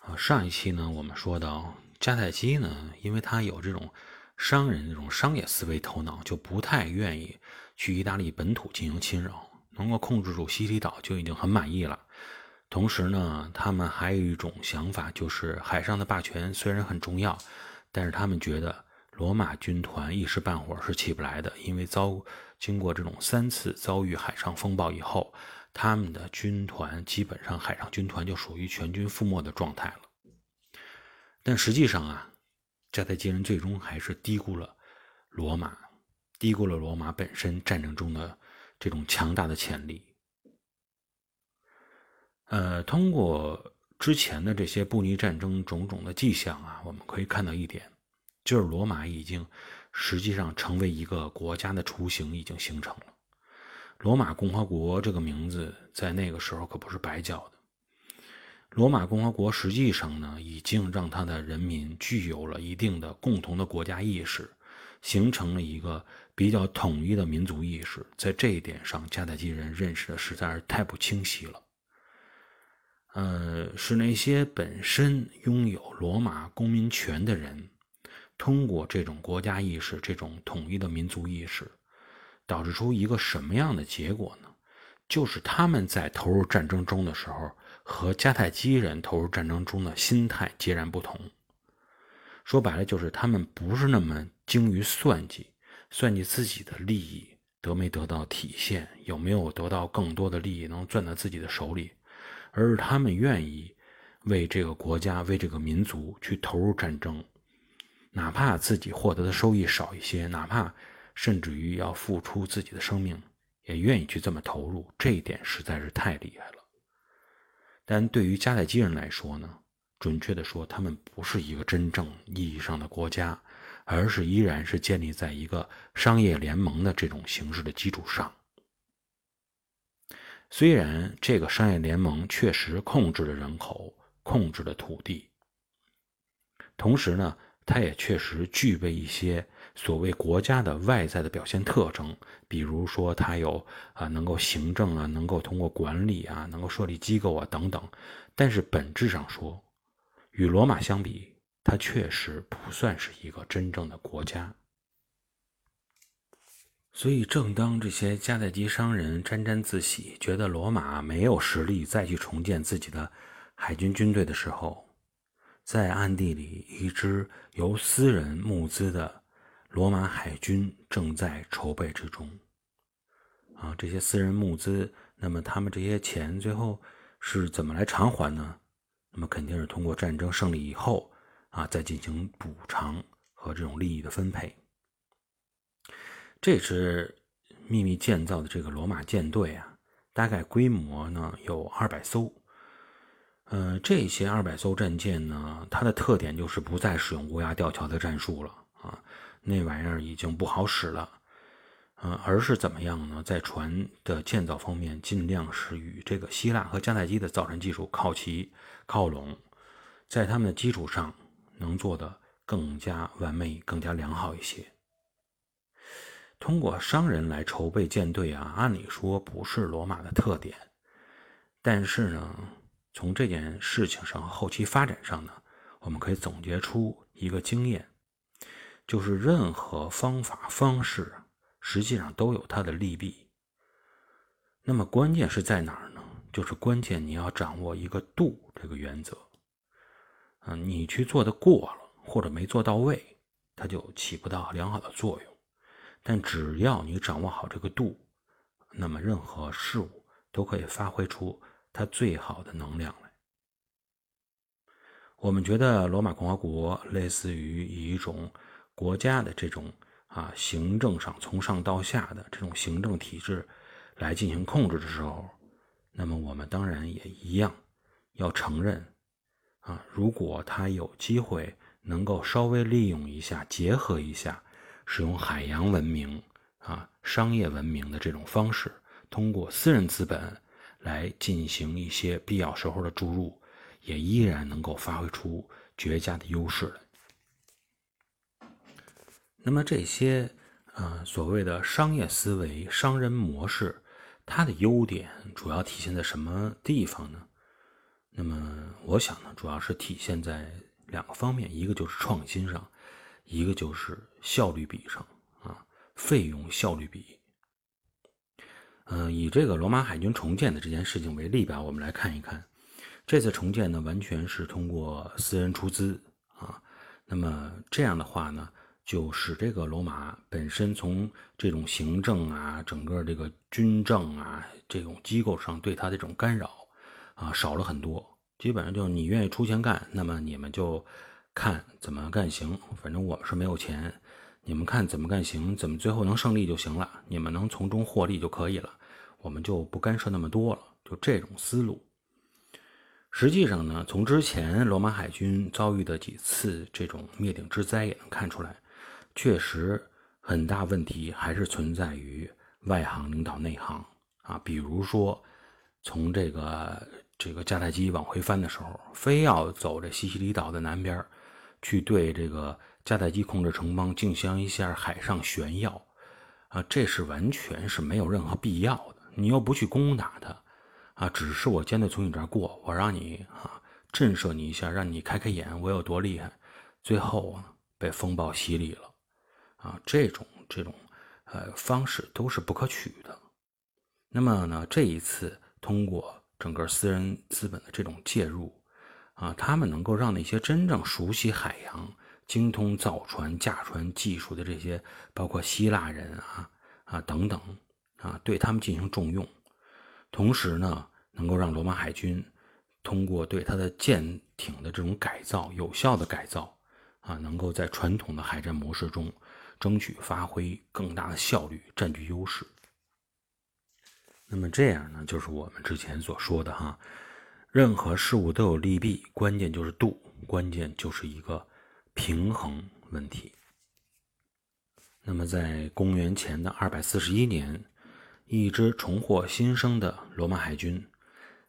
啊，上一期呢，我们说到迦太基呢，因为他有这种商人这种商业思维头脑，就不太愿意去意大利本土进行侵扰，能够控制住西西里岛就已经很满意了。同时呢，他们还有一种想法，就是海上的霸权虽然很重要，但是他们觉得罗马军团一时半会儿是起不来的，因为遭经过这种三次遭遇海上风暴以后，他们的军团基本上海上军团就属于全军覆没的状态了。但实际上啊，迦太基人最终还是低估了罗马，低估了罗马本身战争中的这种强大的潜力。呃，通过之前的这些布匿战争种种的迹象啊，我们可以看到一点，就是罗马已经实际上成为一个国家的雏形已经形成了。罗马共和国这个名字在那个时候可不是白叫的。罗马共和国实际上呢，已经让他的人民具有了一定的共同的国家意识，形成了一个比较统一的民族意识。在这一点上，迦太基人认识的实在是太不清晰了。呃，是那些本身拥有罗马公民权的人，通过这种国家意识、这种统一的民族意识，导致出一个什么样的结果呢？就是他们在投入战争中的时候，和迦太基人投入战争中的心态截然不同。说白了，就是他们不是那么精于算计，算计自己的利益得没得到体现，有没有得到更多的利益能攥在自己的手里。而是他们愿意为这个国家、为这个民族去投入战争，哪怕自己获得的收益少一些，哪怕甚至于要付出自己的生命，也愿意去这么投入。这一点实在是太厉害了。但对于迦太基人来说呢，准确的说，他们不是一个真正意义上的国家，而是依然是建立在一个商业联盟的这种形式的基础上。虽然这个商业联盟确实控制了人口，控制了土地，同时呢，它也确实具备一些所谓国家的外在的表现特征，比如说它有啊能够行政啊，能够通过管理啊，能够设立机构啊等等。但是本质上说，与罗马相比，它确实不算是一个真正的国家。所以，正当这些迦太基商人沾沾自喜，觉得罗马没有实力再去重建自己的海军军队的时候，在暗地里，一支由私人募资的罗马海军正在筹备之中。啊，这些私人募资，那么他们这些钱最后是怎么来偿还呢？那么肯定是通过战争胜利以后啊，再进行补偿和这种利益的分配。这支秘密建造的这个罗马舰队啊，大概规模呢有二百艘。呃，这些二百艘战舰呢，它的特点就是不再使用乌鸦吊桥的战术了啊，那玩意儿已经不好使了。呃，而是怎么样呢？在船的建造方面，尽量是与这个希腊和迦太基的造船技术靠齐靠拢，在他们的基础上能做得更加完美、更加良好一些。通过商人来筹备舰队啊，按理说不是罗马的特点，但是呢，从这件事情上后期发展上呢，我们可以总结出一个经验，就是任何方法方式实际上都有它的利弊。那么关键是在哪儿呢？就是关键你要掌握一个度这个原则。嗯，你去做的过了或者没做到位，它就起不到良好的作用。但只要你掌握好这个度，那么任何事物都可以发挥出它最好的能量来。我们觉得罗马共和国类似于以一种国家的这种啊行政上从上到下的这种行政体制来进行控制的时候，那么我们当然也一样要承认啊，如果他有机会能够稍微利用一下，结合一下。使用海洋文明啊，商业文明的这种方式，通过私人资本来进行一些必要时候的注入，也依然能够发挥出绝佳的优势来。那么这些呃所谓的商业思维、商人模式，它的优点主要体现在什么地方呢？那么我想呢，主要是体现在两个方面，一个就是创新上，一个就是效率比上啊，费用效率比。嗯，以这个罗马海军重建的这件事情为例吧，我们来看一看，这次重建呢，完全是通过私人出资啊。那么这样的话呢，就使这个罗马本身从这种行政啊，整个这个军政啊这种机构上对他这种干扰啊少了很多。基本上就是你愿意出钱干，那么你们就看怎么干行。反正我们是没有钱，你们看怎么干行，怎么最后能胜利就行了，你们能从中获利就可以了。我们就不干涉那么多了，就这种思路。实际上呢，从之前罗马海军遭遇的几次这种灭顶之灾也能看出来，确实很大问题还是存在于外行领导内行啊。比如说，从这个这个迦太基往回翻的时候，非要走这西西里岛的南边去对这个迦太基控制城邦进行一下海上炫耀啊，这是完全是没有任何必要的。你又不去攻打他，啊，只是我舰队从你这儿过，我让你啊震慑你一下，让你开开眼，我有多厉害。最后啊，被风暴洗礼了，啊，这种这种呃方式都是不可取的。那么呢，这一次通过整个私人资本的这种介入，啊，他们能够让那些真正熟悉海洋、精通造船、驾船技术的这些，包括希腊人啊啊等等。啊，对他们进行重用，同时呢，能够让罗马海军通过对他的舰艇的这种改造，有效的改造，啊，能够在传统的海战模式中争取发挥更大的效率，占据优势。那么这样呢，就是我们之前所说的哈，任何事物都有利弊，关键就是度，关键就是一个平衡问题。那么在公元前的二百四十一年。一支重获新生的罗马海军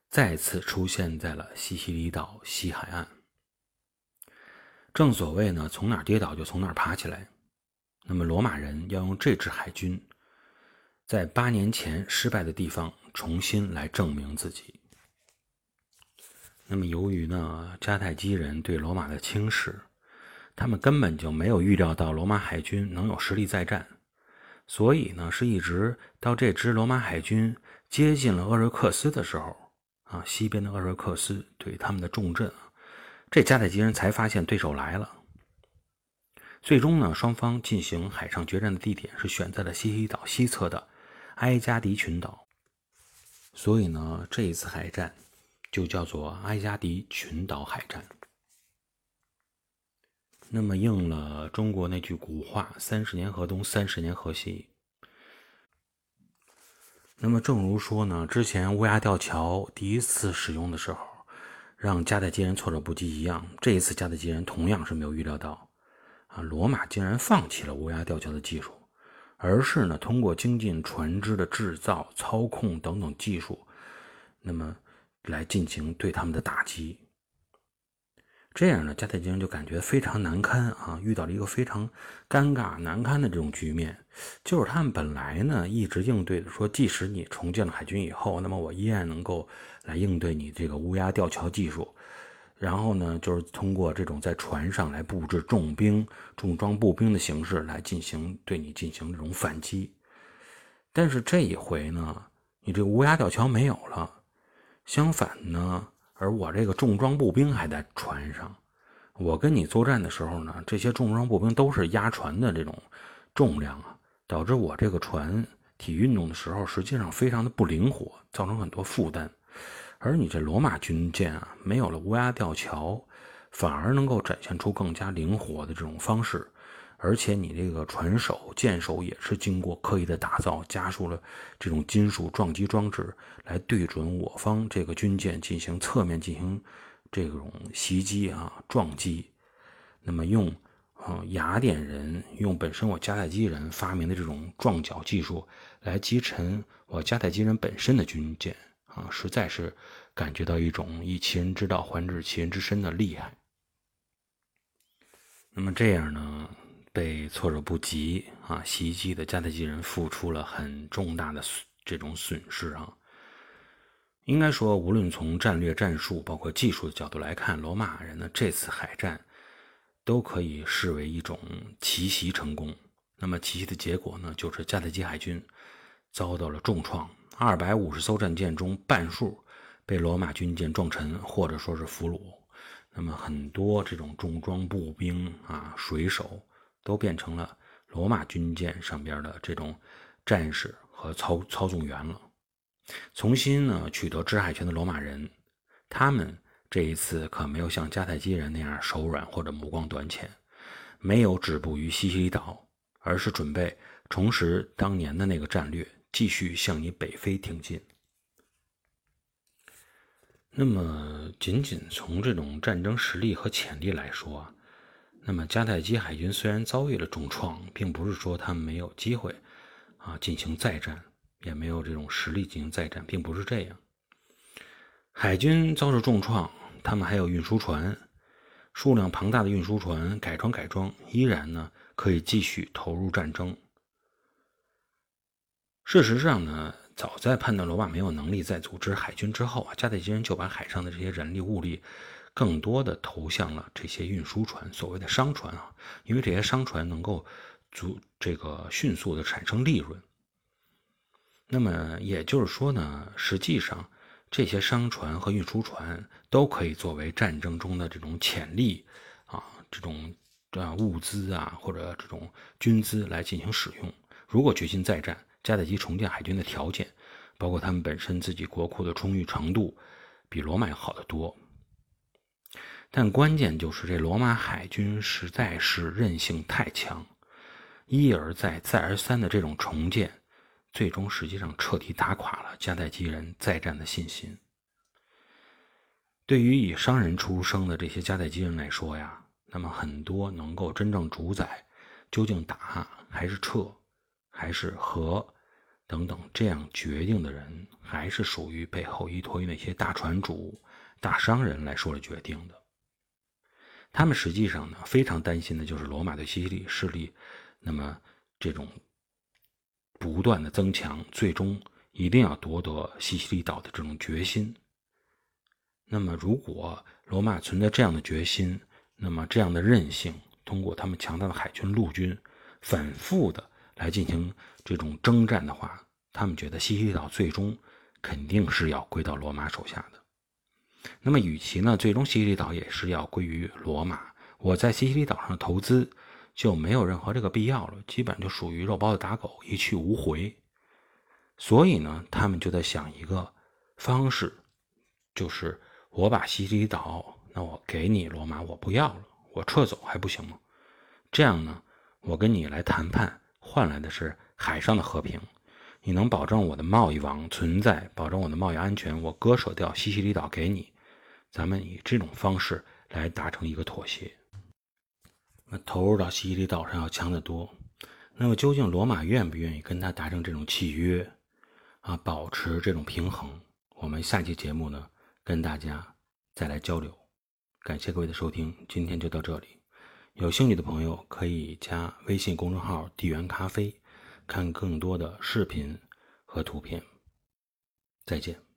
再次出现在了西西里岛西海岸。正所谓呢，从哪跌倒就从哪爬起来。那么，罗马人要用这支海军，在八年前失败的地方重新来证明自己。那么，由于呢，迦太基人对罗马的轻视，他们根本就没有预料到罗马海军能有实力再战。所以呢，是一直到这支罗马海军接近了厄瑞克斯的时候，啊，西边的厄瑞克斯对他们的重镇，这迦太基人才发现对手来了。最终呢，双方进行海上决战的地点是选在了西西岛西侧的埃加迪群岛，所以呢，这一次海战就叫做埃加迪群岛海战。那么应了中国那句古话：“三十年河东，三十年河西。”那么正如说呢，之前乌鸦吊桥第一次使用的时候，让迦太基人措手不及一样，这一次迦太基人同样是没有预料到，啊，罗马竟然放弃了乌鸦吊桥的技术，而是呢通过精进船只的制造、操控等等技术，那么来进行对他们的打击。这样呢，迦太基人就感觉非常难堪啊，遇到了一个非常尴尬难堪的这种局面。就是他们本来呢一直应对的说，即使你重建了海军以后，那么我依然能够来应对你这个乌鸦吊桥技术。然后呢，就是通过这种在船上来布置重兵、重装步兵的形式来进行对你进行这种反击。但是这一回呢，你这个乌鸦吊桥没有了，相反呢。而我这个重装步兵还在船上，我跟你作战的时候呢，这些重装步兵都是压船的这种重量啊，导致我这个船体运动的时候实际上非常的不灵活，造成很多负担。而你这罗马军舰啊，没有了乌鸦吊桥，反而能够展现出更加灵活的这种方式。而且你这个船首、舰首也是经过刻意的打造，加速了这种金属撞击装置，来对准我方这个军舰进行侧面进行这种袭击啊撞击。那么用啊雅典人用本身我迦太基人发明的这种撞角技术来击沉我迦太基人本身的军舰啊，实在是感觉到一种以其人之道还治其人之身的厉害。那么这样呢？被措手不及啊！袭击的迦太基人付出了很重大的这种损失啊！应该说，无论从战略战术，包括技术的角度来看，罗马人呢这次海战都可以视为一种奇袭成功。那么奇袭的结果呢，就是迦太基海军遭到了重创，二百五十艘战舰中半数被罗马军舰撞沉，或者说是俘虏。那么很多这种重装步兵啊、水手都变成了罗马军舰上边的这种战士和操操纵员了。重新呢取得制海权的罗马人，他们这一次可没有像迦太基人那样手软或者目光短浅，没有止步于西西里岛，而是准备重拾当年的那个战略，继续向你北非挺进。那么，仅仅从这种战争实力和潜力来说，那么迦太基海军虽然遭遇了重创，并不是说他们没有机会啊进行再战。也没有这种实力进行再战，并不是这样。海军遭受重创，他们还有运输船，数量庞大的运输船改装改装，依然呢可以继续投入战争。事实上呢，早在判断罗马没有能力再组织海军之后啊，迦太基人就把海上的这些人力物力更多的投向了这些运输船，所谓的商船啊，因为这些商船能够足这个迅速的产生利润。那么也就是说呢，实际上这些商船和运输船都可以作为战争中的这种潜力啊，这种啊物资啊或者这种军资来进行使用。如果决心再战，迦太基重建海军的条件，包括他们本身自己国库的充裕程度，比罗马要好得多。但关键就是这罗马海军实在是韧性太强，一而再再而三的这种重建。最终，实际上彻底打垮了迦太基人再战的信心。对于以商人出生的这些迦太基人来说呀，那么很多能够真正主宰究竟打还是撤，还是和等等这样决定的人，还是属于背后依托于那些大船主、大商人来说了决定的。他们实际上呢，非常担心的就是罗马对西西里势力，那么这种。不断的增强，最终一定要夺得西西里岛的这种决心。那么，如果罗马存在这样的决心，那么这样的韧性，通过他们强大的海军、陆军，反复的来进行这种征战的话，他们觉得西西里岛最终肯定是要归到罗马手下的。那么，与其呢，最终西西里岛也是要归于罗马，我在西西里岛上投资。就没有任何这个必要了，基本就属于肉包子打狗，一去无回。所以呢，他们就在想一个方式，就是我把西西里岛，那我给你罗马，我不要了，我撤走还不行吗？这样呢，我跟你来谈判，换来的是海上的和平。你能保证我的贸易网存在，保证我的贸易安全，我割舍掉西西里岛给你，咱们以这种方式来达成一个妥协。那投入到西西里岛上要强得多。那么究竟罗马愿不愿意跟他达成这种契约啊，保持这种平衡？我们下期节目呢，跟大家再来交流。感谢各位的收听，今天就到这里。有兴趣的朋友可以加微信公众号“地缘咖啡”，看更多的视频和图片。再见。